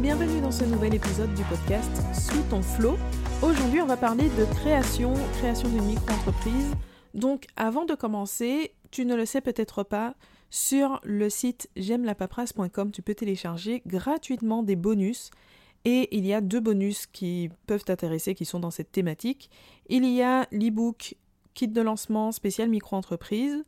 bienvenue dans ce nouvel épisode du podcast Sous ton flow. Aujourd'hui, on va parler de création, création d'une micro-entreprise. Donc, avant de commencer, tu ne le sais peut-être pas, sur le site j'aime la paperasse.com, tu peux télécharger gratuitement des bonus. Et il y a deux bonus qui peuvent t'intéresser, qui sont dans cette thématique. Il y a l'e-book kit de lancement spécial micro-entreprise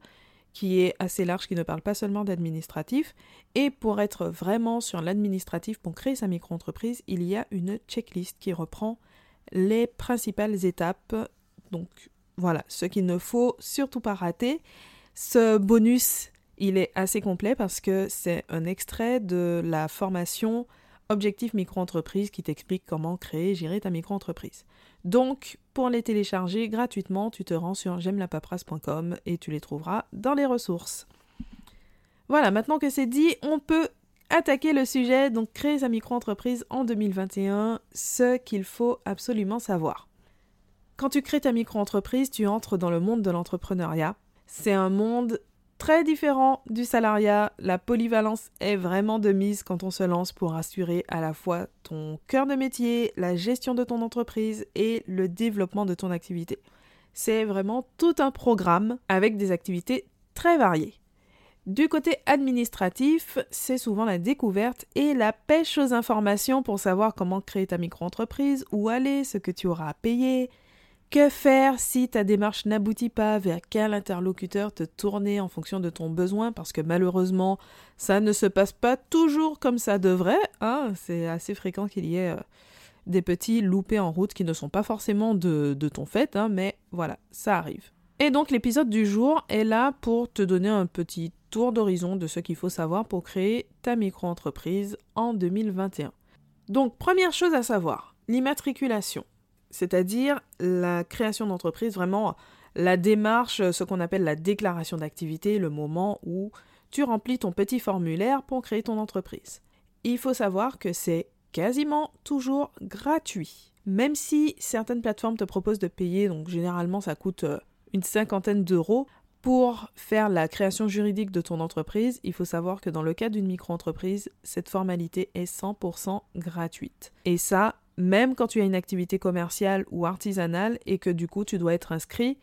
qui est assez large, qui ne parle pas seulement d'administratif. Et pour être vraiment sur l'administratif, pour créer sa micro-entreprise, il y a une checklist qui reprend les principales étapes. Donc voilà, ce qu'il ne faut surtout pas rater. Ce bonus, il est assez complet parce que c'est un extrait de la formation Objectif micro-entreprise qui t'explique comment créer et gérer ta micro-entreprise. Donc, pour les télécharger gratuitement, tu te rends sur j'aime et tu les trouveras dans les ressources. Voilà, maintenant que c'est dit, on peut attaquer le sujet, donc créer sa micro-entreprise en 2021, ce qu'il faut absolument savoir. Quand tu crées ta micro-entreprise, tu entres dans le monde de l'entrepreneuriat. C'est un monde très différent du salariat. La polyvalence est vraiment de mise quand on se lance pour assurer à la fois ton cœur de métier, la gestion de ton entreprise et le développement de ton activité. C'est vraiment tout un programme avec des activités très variées. Du côté administratif, c'est souvent la découverte et la pêche aux informations pour savoir comment créer ta micro-entreprise, où aller, ce que tu auras à payer, que faire si ta démarche n'aboutit pas Vers quel interlocuteur te tourner en fonction de ton besoin? Parce que malheureusement, ça ne se passe pas toujours comme ça devrait. Hein C'est assez fréquent qu'il y ait euh, des petits loupés en route qui ne sont pas forcément de, ton fait, hein, mais voilà, ça arrive. Et donc l'épisode du jour est là pour te donner un petit tour d'horizon de ce qu'il faut savoir pour créer ta micro-entreprise en 2021. Donc première chose à savoir, l'immatriculation c'est-à-dire la création d'entreprise, vraiment la démarche, ce qu'on appelle la déclaration d'activité, le moment où tu remplis ton petit formulaire pour créer ton entreprise. Il faut savoir que c'est quasiment toujours gratuit. Même si certaines plateformes te proposent de payer, donc généralement ça coûte euh, une cinquantaine d'euros, pour faire la création juridique de ton entreprise, il faut savoir que dans le cas d'une micro-entreprise, cette formalité est 100% gratuite. Et ça, même quand tu as une activité commerciale ou artisanale et que du coup tu dois être inscrit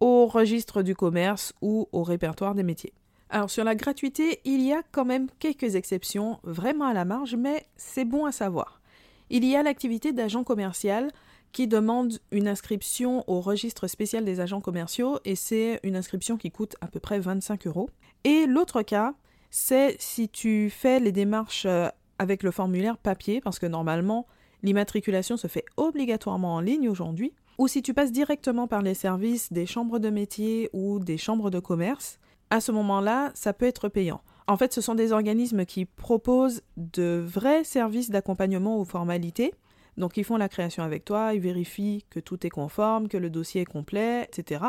au registre du commerce ou au répertoire des métiers. Alors sur la gratuité, il y a quand même quelques exceptions vraiment à la marge, mais c'est bon à savoir. Il y a l'activité d'agent commercial qui demande une inscription au registre spécial des agents commerciaux et c'est une inscription qui coûte à peu près 25 euros. Et l'autre cas, c'est si tu fais les démarches euh, avec le formulaire papier, parce que normalement, l'immatriculation se fait obligatoirement en ligne aujourd'hui, ou si tu passes directement par les services des chambres de métier ou des chambres de commerce, à ce moment-là, ça peut être payant. En fait, ce sont des organismes qui proposent de vrais services d'accompagnement aux formalités. Donc, ils font la création avec toi, ils vérifient que tout est conforme, que le dossier est complet, etc.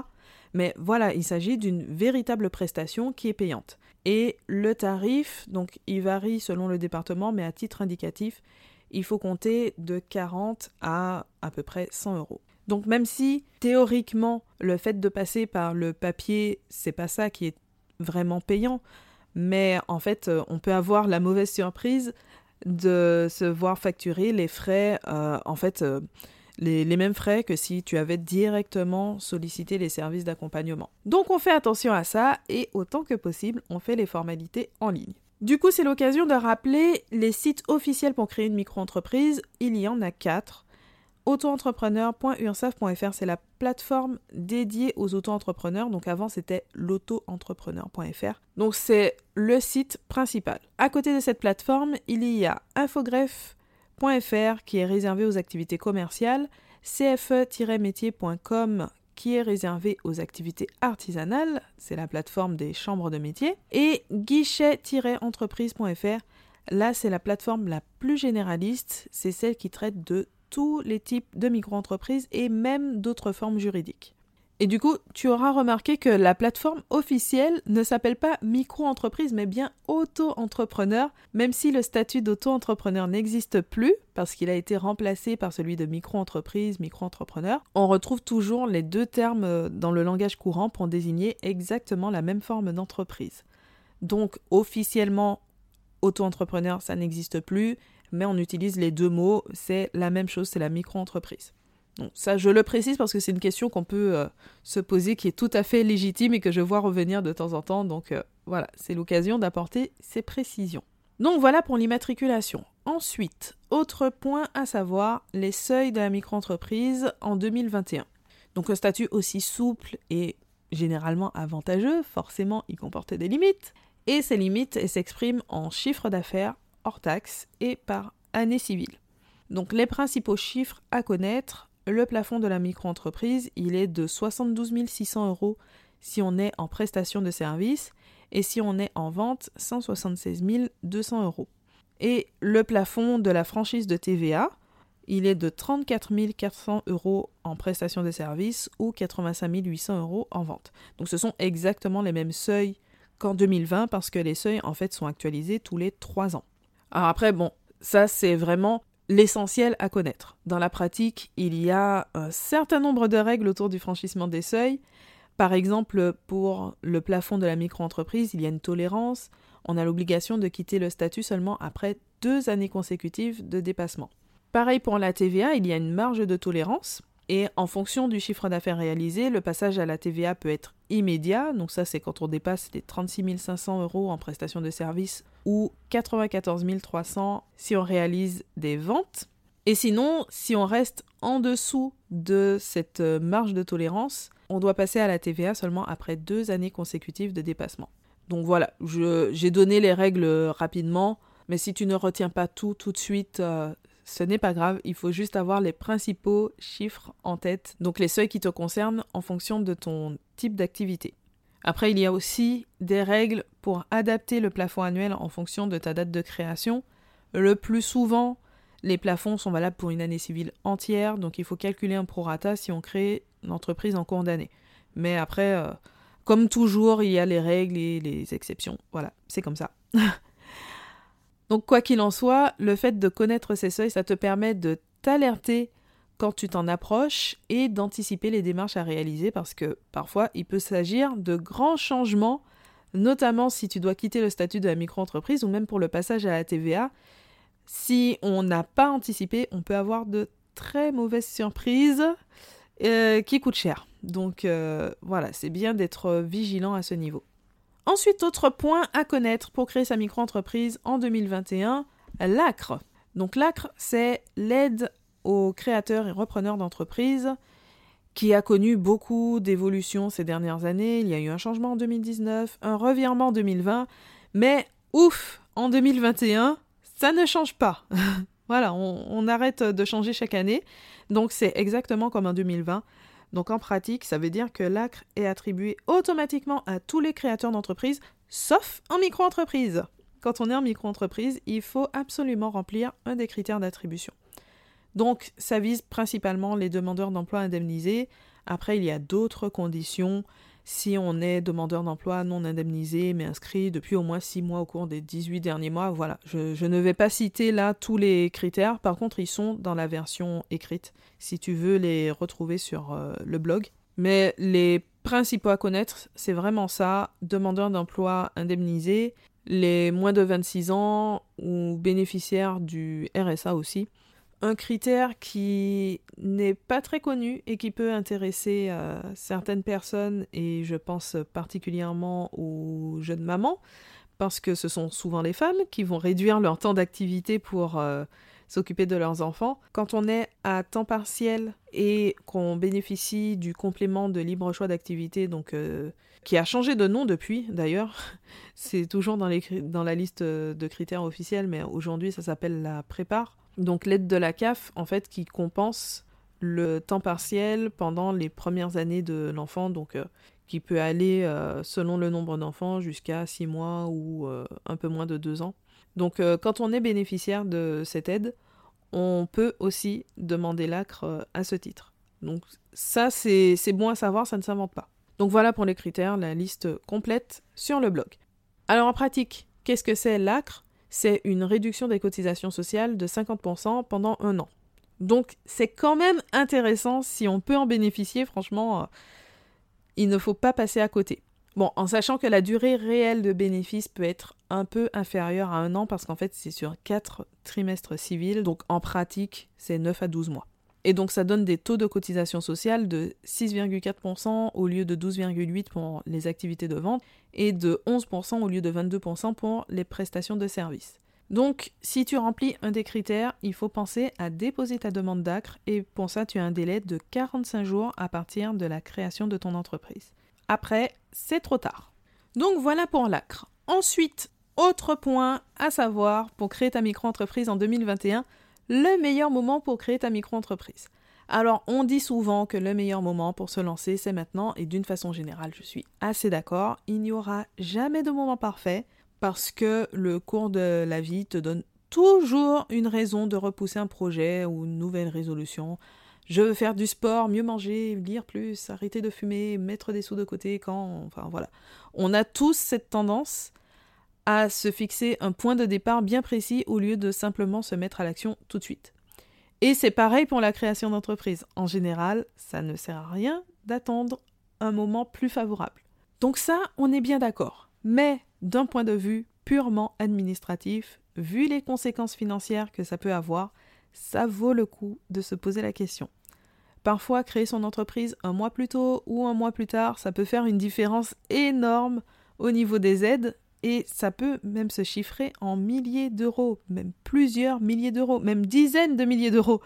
Mais voilà, il s'agit d'une véritable prestation qui est payante. Et le tarif, donc, il varie selon le département, mais à titre indicatif, il faut compter de 40 à à peu près 100 euros. Donc même si théoriquement le fait de passer par le papier, c'est pas ça qui est vraiment payant, mais en fait on peut avoir la mauvaise surprise de se voir facturer les frais, euh, en fait euh, les, les, mêmes frais que si tu avais directement sollicité les services d'accompagnement. Donc on fait attention à ça et autant que possible on fait les formalités en ligne. Du coup, c'est l'occasion de rappeler les sites officiels pour créer une micro-entreprise. Il y en a quatre. Autoentrepreneur.ursaf.fr, c'est la plateforme dédiée aux auto-entrepreneurs. Donc avant, c'était l'auto-entrepreneur.fr. Donc c'est le site principal. À côté de cette plateforme, il y a infogreffe.fr qui est réservé aux activités commerciales, cfe-métier.com qui est réservé aux activités artisanales, c'est la plateforme des chambres de métier, et guichet-entreprise.fr, là c'est la plateforme la plus généraliste, c'est celle qui traite de tous les types de micro-entreprises et même d'autres formes juridiques. Et du coup, tu auras remarqué que la plateforme officielle ne s'appelle pas micro-entreprise, mais bien auto-entrepreneur, même si le statut d'auto-entrepreneur n'existe plus, parce qu'il a été remplacé par celui de micro-entreprise, micro-entrepreneur. On retrouve toujours les deux termes euh, dans le langage courant pour désigner exactement la même forme d'entreprise. Donc, officiellement, auto-entrepreneur, ça n'existe plus, mais on utilise les deux mots, c'est la même chose, c'est la micro-entreprise. Donc ça, je le précise parce que c'est une question qu'on peut euh, se poser qui est tout à fait légitime et que je vois revenir de temps en temps. Donc euh, voilà, c'est l'occasion d'apporter ces précisions. Donc voilà pour l'immatriculation. Ensuite, autre point à savoir, les seuils de la micro-entreprise en 2021. Donc un statut aussi souple et généralement avantageux, forcément il comportait des limites, et ces limites s'expriment en chiffre d'affaires hors taxe et par année civile. Donc les principaux chiffres à connaître, le plafond de la micro-entreprise, il est de 72 600 euros si on est en prestation de service et si on est en vente, 176 200 euros. Et le plafond de la franchise de TVA, il est de 34 400 euros en prestation de service ou 85 800 euros en vente. Donc ce sont exactement les mêmes seuils qu'en 2020 parce que les seuils en fait sont actualisés tous les 3 ans. Alors après, bon, ça c'est vraiment l'essentiel à connaître. Dans la pratique, il y a un certain nombre de règles autour du franchissement des seuils. Par exemple, pour le plafond de la micro-entreprise, il y a une tolérance. On a l'obligation de quitter le statut seulement après deux années consécutives de dépassement. Pareil pour la TVA, il y a une marge de tolérance. Et en fonction du chiffre d'affaires réalisé, le passage à la TVA peut être immédiat. Donc ça, c'est quand on dépasse les 36 500 euros en prestation de service ou 94 300 si on réalise des ventes. Et sinon, si on reste en dessous de cette marge de tolérance, on doit passer à la TVA seulement après deux années consécutives de dépassement. Donc voilà, j'ai donné les règles rapidement, mais si tu ne retiens pas tout tout de suite, euh, ce n'est pas grave, il faut juste avoir les principaux chiffres en tête, donc les seuils qui te concernent en fonction de ton type d'activité. Après, il y a aussi des règles pour adapter le plafond annuel en fonction de ta date de création. Le plus souvent, les plafonds sont valables pour une année civile entière, donc il faut calculer un prorata si on crée une entreprise en cours d'année. Mais après, euh, comme toujours, il y a les règles et les exceptions. Voilà, c'est comme ça. Donc quoi qu'il en soit, le fait de connaître ces seuils, ça te permet de t'alerter quand tu t'en approches et d'anticiper les démarches à réaliser parce que parfois il peut s'agir de grands changements, notamment si tu dois quitter le statut de la micro-entreprise ou même pour le passage à la TVA. Si on n'a pas anticipé, on peut avoir de très mauvaises surprises euh, qui coûtent cher. Donc euh, voilà, c'est bien d'être vigilant à ce niveau. Ensuite, autre point à connaître pour créer sa micro-entreprise en 2021, l'ACRE. Donc l'ACRE, c'est l'aide aux créateurs et repreneurs d'entreprises qui a connu beaucoup d'évolutions ces dernières années. Il y a eu un changement en 2019, un revirement en 2020, mais ouf, en 2021, ça ne change pas. voilà, on, on, arrête de changer chaque année. Donc c'est exactement comme en 2020. Donc en pratique, ça veut dire que l'ACRE est attribué automatiquement à tous les créateurs d'entreprises, sauf en micro-entreprise. Quand on est en micro-entreprise, il faut absolument remplir un des critères d'attribution. Donc ça vise principalement les demandeurs d'emploi indemnisés. Après, il y a d'autres conditions si on est demandeur d'emploi non indemnisé mais inscrit depuis au moins 6 mois au cours des 18 derniers mois. Voilà, je, ne vais pas citer là tous les critères, par contre ils sont dans la version écrite si tu veux les retrouver sur euh, le blog. Mais les principaux à connaître, c'est vraiment ça, demandeur d'emploi indemnisé, les moins de 26 ans ou bénéficiaires du RSA aussi un critère qui n'est pas très connu et qui peut intéresser euh, certaines personnes et je pense particulièrement aux jeunes mamans parce que ce sont souvent les femmes qui vont réduire leur temps d'activité pour euh, s'occuper de leurs enfants. Quand on est à temps partiel et qu'on bénéficie du complément de libre choix d'activité, donc euh, qui a changé de nom depuis d'ailleurs, c'est toujours dans, dans la liste de critères officiels, mais aujourd'hui ça s'appelle la prépare. Donc l'aide de la CAF, en fait, qui compense le temps partiel pendant les premières années de l'enfant, donc euh, qui peut aller, euh, selon le nombre d'enfants, jusqu'à 6 mois ou euh, un peu moins de 2 ans. Donc quand on est bénéficiaire de cette aide, on peut aussi demander l'ACRE à ce titre. Donc ça, c'est bon à savoir, ça ne s'invente pas. Donc voilà pour les critères, la liste complète sur le blog. Alors en pratique, qu'est-ce que c'est l'ACRE? C'est une réduction des cotisations sociales de 50% pendant un an. Donc c'est quand même intéressant si on peut en bénéficier, franchement, euh, il ne faut pas passer à côté. Bon, en sachant que la durée réelle de bénéfice peut être un peu inférieur à un an parce qu'en fait c'est sur 4 trimestres civils, donc en pratique c'est 9 à 12 mois. Et donc ça donne des taux de cotisation sociale de 6,4% au lieu de 12,8% pour les activités de vente et de 11% au lieu de 22% pour les prestations de services. Donc si tu remplis un des critères, il faut penser à déposer ta demande d'ACRE et pour ça tu as un délai de 45 jours à partir de la création de ton entreprise. Après, c'est trop tard. Donc voilà pour l'ACRE. Ensuite, autre point à savoir pour créer ta micro-entreprise en 2021, le meilleur moment pour créer ta micro-entreprise. Alors, on dit souvent que le meilleur moment pour se lancer, c'est maintenant, et d'une façon générale, je suis assez d'accord, il n'y aura jamais de moment parfait, parce que le cours de la vie te donne toujours une raison de repousser un projet ou une nouvelle résolution. Je veux faire du sport, mieux manger, lire plus, arrêter de fumer, mettre des sous de côté quand... Enfin voilà. On a tous cette tendance à se fixer un point de départ bien précis au lieu de simplement se mettre à l'action tout de suite. Et c'est pareil pour la création d'entreprise. En général, ça ne sert à rien d'attendre un moment plus favorable. Donc ça, on est bien d'accord. Mais d'un point de vue purement administratif, vu les conséquences financières que ça peut avoir, ça vaut le coup de se poser la question. Parfois, créer son entreprise un mois plus tôt ou un mois plus tard, ça peut faire une différence énorme au niveau des aides, et ça peut même se chiffrer en milliers d'euros, même plusieurs milliers d'euros, même dizaines de milliers d'euros.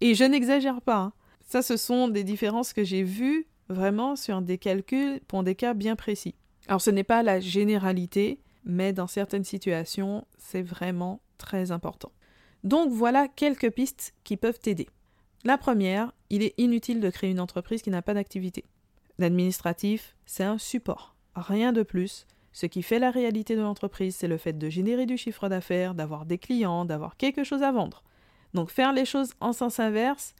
Et je n'exagère pas. Hein. Ça, ce sont des différences que j'ai vues vraiment sur des calculs pour des cas bien précis. Alors ce n'est pas la généralité, mais dans certaines situations, c'est vraiment très important. Donc voilà quelques pistes qui peuvent t'aider. La première, il est inutile de créer une entreprise qui n'a pas d'activité. L'administratif, c'est un support, rien de plus. Ce qui fait la réalité de l'entreprise, c'est le fait de générer du chiffre d'affaires, d'avoir des clients, d'avoir quelque chose à vendre. Donc faire les choses en sens inverse,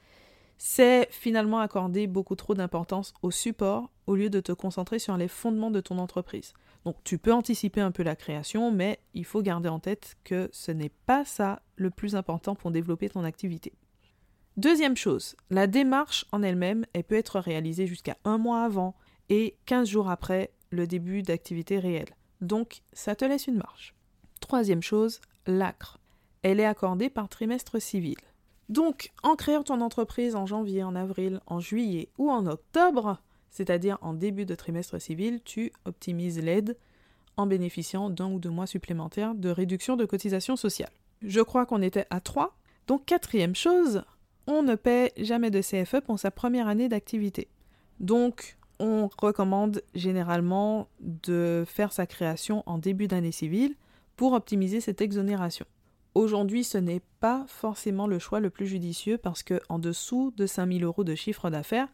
c'est finalement accorder beaucoup trop d'importance au support au lieu de te concentrer sur les fondements de ton entreprise. Donc tu peux anticiper un peu la création, mais il faut garder en tête que ce n'est pas ça le plus important pour développer ton activité. Deuxième chose, la démarche en elle-même, elle peut être réalisée jusqu'à un mois avant et 15 jours après le début d'activité réelle. Donc, ça te laisse une marge. Troisième chose, l'ACRE. Elle est accordée par trimestre civil. Donc, en créant ton entreprise en janvier, en avril, en juillet ou en octobre, c'est-à-dire en début de trimestre civil, tu optimises l'aide en bénéficiant d'un ou deux mois supplémentaires de réduction de cotisation sociale. Je crois qu'on était à 3. Donc, quatrième chose, on ne paie jamais de CFE pour sa première année d'activité. Donc, on recommande généralement de faire sa création en début d'année civile pour optimiser cette exonération. Aujourd'hui, ce n'est pas forcément le choix le plus judicieux parce que en dessous de 5000 euros de chiffre d'affaires,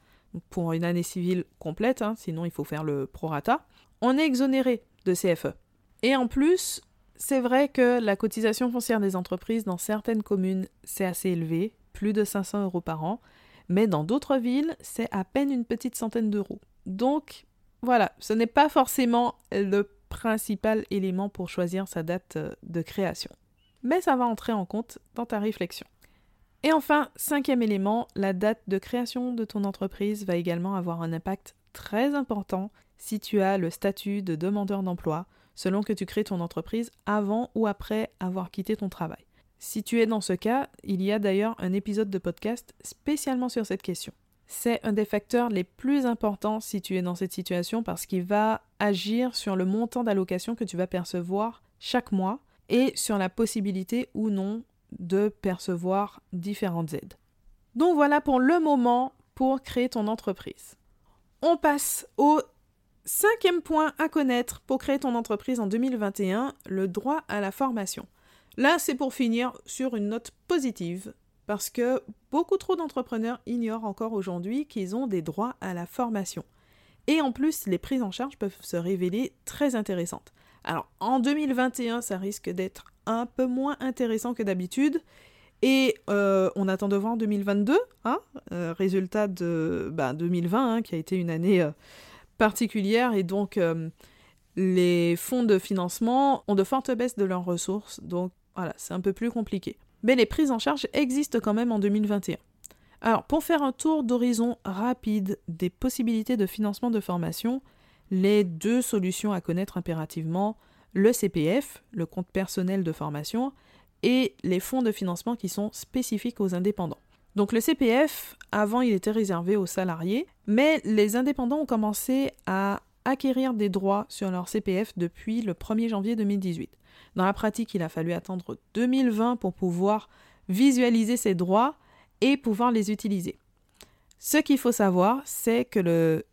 pour une année civile complète, hein, sinon il faut faire le prorata, on est exonéré de CFE. Et en plus, c'est vrai que la cotisation foncière des entreprises dans certaines communes, c'est assez élevé, plus de 500 euros par an, mais dans d'autres villes, c'est à peine une petite centaine d'euros. Donc, voilà, ce n'est pas forcément le principal élément pour choisir sa date euh, de création. Mais ça va entrer en compte dans ta réflexion. Et enfin, cinquième élément, la date de création de ton entreprise va également avoir un impact très important si tu as le statut de demandeur d'emploi, selon que tu crées ton entreprise avant ou après avoir quitté ton travail. Si tu es dans ce cas, il y a d'ailleurs un épisode de podcast spécialement sur cette question c'est un des facteurs les plus importants si tu es dans cette situation parce qu'il va agir sur le montant d'allocation que tu vas percevoir chaque mois et sur la possibilité ou non de percevoir différentes aides. Donc voilà pour le moment pour créer ton entreprise. On passe au cinquième point à connaître pour créer ton entreprise en 2021, le droit à la formation. Là, c'est pour finir sur une note positive parce que beaucoup trop d'entrepreneurs ignorent encore aujourd'hui qu'ils ont des droits à la formation. Et en plus, les prises en charge peuvent se révéler très intéressantes. Alors, en 2021, ça risque d'être un peu moins intéressant que d'habitude. Et euh, on attend de voir en 2022, hein, euh, résultat de 2020, bah, hein, qui a été une année euh, particulière, et donc les fonds de financement ont de fortes baisses de leurs ressources, donc voilà, c'est un peu plus compliqué mais les prises en charge existent quand même en 2021. Alors, pour faire un tour d'horizon rapide des possibilités de financement de formation, les deux solutions à connaître impérativement, le CPF, le compte personnel de formation, et les fonds de financement qui sont spécifiques aux indépendants. Donc le CPF, avant, il était réservé aux salariés, mais les indépendants ont commencé à acquérir des droits sur leur CPF depuis le 1er janvier 2018. Dans la pratique, il a fallu attendre 2020 pour pouvoir visualiser ces droits et pouvoir les utiliser. Ce qu'il faut savoir, c'est que le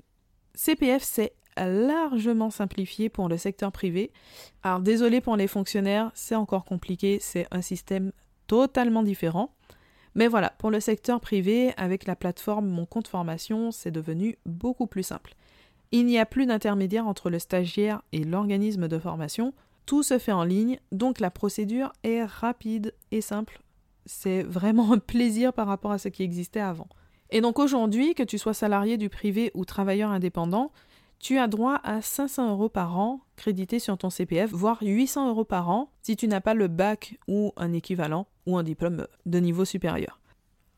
CPF s'est largement simplifié pour le secteur privé. Alors désolé pour les fonctionnaires, c'est encore compliqué, c'est un système totalement différent. Mais voilà, pour le secteur privé, avec la plateforme Mon compte formation, c'est devenu beaucoup plus simple. Il n'y a plus d'intermédiaire entre le stagiaire et l'organisme de formation. Tout se fait en ligne, donc la procédure est rapide et simple. C'est vraiment un plaisir par rapport à ce qui existait avant. Et donc aujourd'hui, que tu sois salarié du privé ou travailleur indépendant, tu as droit à 500 euros par an crédités sur ton CPF, voire 800 euros par an si tu n'as pas le bac ou un équivalent ou un diplôme de niveau supérieur.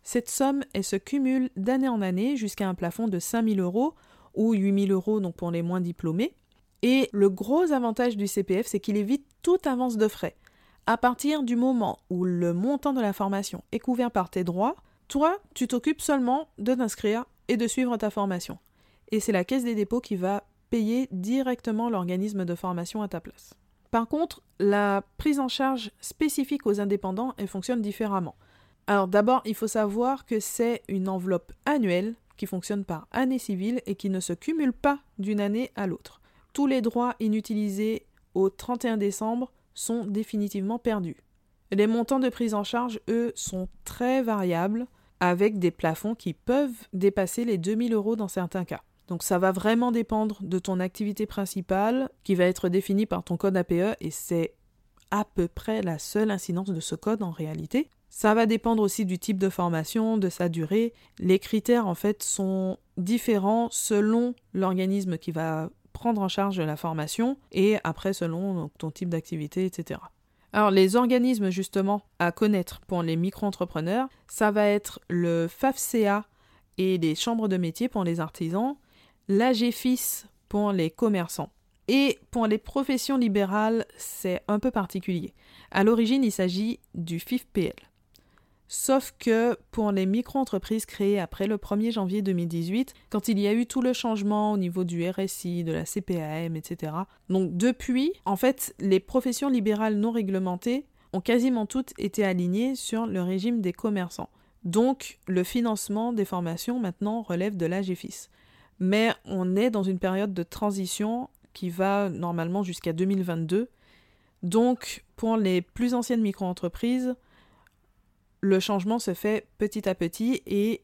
Cette somme, elle se cumule d'année en année jusqu'à un plafond de 5000 euros ou 8000 euros donc pour les moins diplômés. Et le gros avantage du CPF, c'est qu'il évite toute avance de frais. À partir du moment où le montant de la formation est couvert par tes droits, toi, tu t'occupes seulement de t'inscrire et de suivre ta formation. Et c'est la Caisse des dépôts qui va payer directement l'organisme de formation à ta place. Par contre, la prise en charge spécifique aux indépendants, elle fonctionne différemment. Alors d'abord, il faut savoir que c'est une enveloppe annuelle qui fonctionne par année civile et qui ne se cumule pas d'une année à l'autre. Tous les droits inutilisés au 31 décembre sont définitivement perdus. Les montants de prise en charge, eux, sont très variables, avec des plafonds qui peuvent dépasser les 2000 euros dans certains cas. Donc ça va vraiment dépendre de ton activité principale, qui va être définie par ton code APE, et c'est à peu près la seule incidence de ce code en réalité. Ça va dépendre aussi du type de formation, de sa durée. Les critères en fait sont différents selon l'organisme qui va prendre en charge la formation et après selon ton type d'activité, etc. Alors les organismes justement à connaître pour les micro-entrepreneurs, ça va être le FAFCA et les chambres de métier pour les artisans, l'AGFIS pour les commerçants. Et pour les professions libérales, c'est un peu particulier. À l'origine, il s'agit du FIFPL. Sauf que pour les micro-entreprises créées après le 1er janvier 2018, quand il y a eu tout le changement au niveau du RSI, de la CPAM, etc. Donc depuis, en fait, les professions libérales non réglementées ont quasiment toutes été alignées sur le régime des commerçants. Donc le financement des formations maintenant relève de l'AGFIS. Mais on est dans une période de transition qui va normalement jusqu'à 2022. Donc pour les plus anciennes micro-entreprises, le changement se fait petit à petit et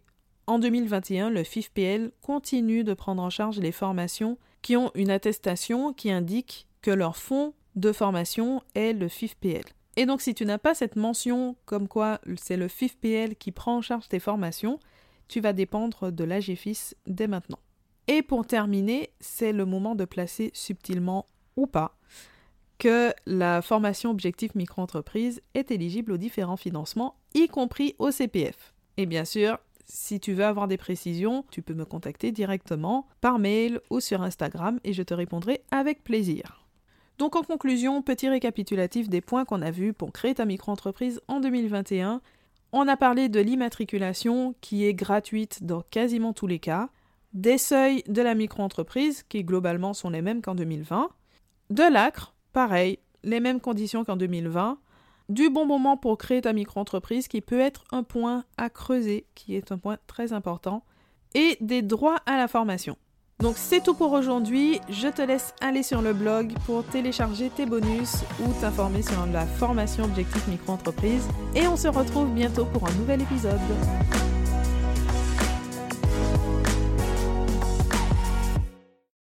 en 2021, le FIFPL continue de prendre en charge les formations qui ont une attestation qui indique que leur fonds de formation est le FIFPL. Et donc si tu n'as pas cette mention comme quoi c'est le FIFPL qui prend en charge tes formations, tu vas dépendre de l'AGFIS dès maintenant. Et pour terminer, c'est le moment de placer subtilement ou pas que la formation objectif micro-entreprise est éligible aux différents financements, y compris au CPF. Et bien sûr, si tu veux avoir des précisions, tu peux me contacter directement par mail ou sur Instagram et je te répondrai avec plaisir. Donc en conclusion, petit récapitulatif des points qu'on a vus pour créer ta micro-entreprise en 2021. On a parlé de l'immatriculation qui est gratuite dans quasiment tous les cas, des seuils de la micro-entreprise qui globalement sont les mêmes qu'en 2020, de l'ACRE Pareil, les mêmes conditions qu'en 2020. Du bon moment pour créer ta micro-entreprise qui peut être un point à creuser, qui est un point très important. Et des droits à la formation. Donc c'est tout pour aujourd'hui. Je te laisse aller sur le blog pour télécharger tes bonus ou t'informer sur la formation Objectif Micro-entreprise. Et on se retrouve bientôt pour un nouvel épisode.